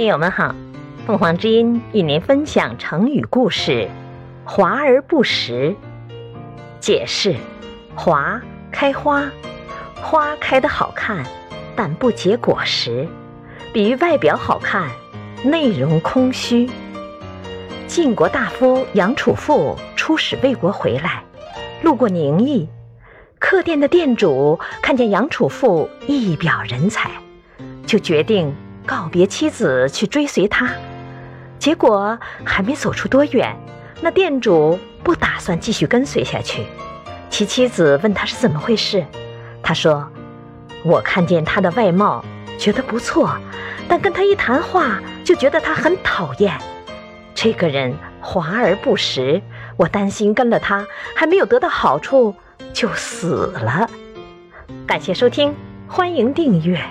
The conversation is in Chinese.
听友们好，凤凰之音与您分享成语故事“华而不实”。解释：华开花，花开的好看，但不结果实，比喻外表好看，内容空虚。晋国大夫杨楚富出使魏国回来，路过宁邑，客店的店主看见杨楚富一表人才，就决定。告别妻子去追随他，结果还没走出多远，那店主不打算继续跟随下去。其妻子问他是怎么回事，他说：“我看见他的外貌觉得不错，但跟他一谈话就觉得他很讨厌。这个人华而不实，我担心跟了他还没有得到好处就死了。”感谢收听，欢迎订阅。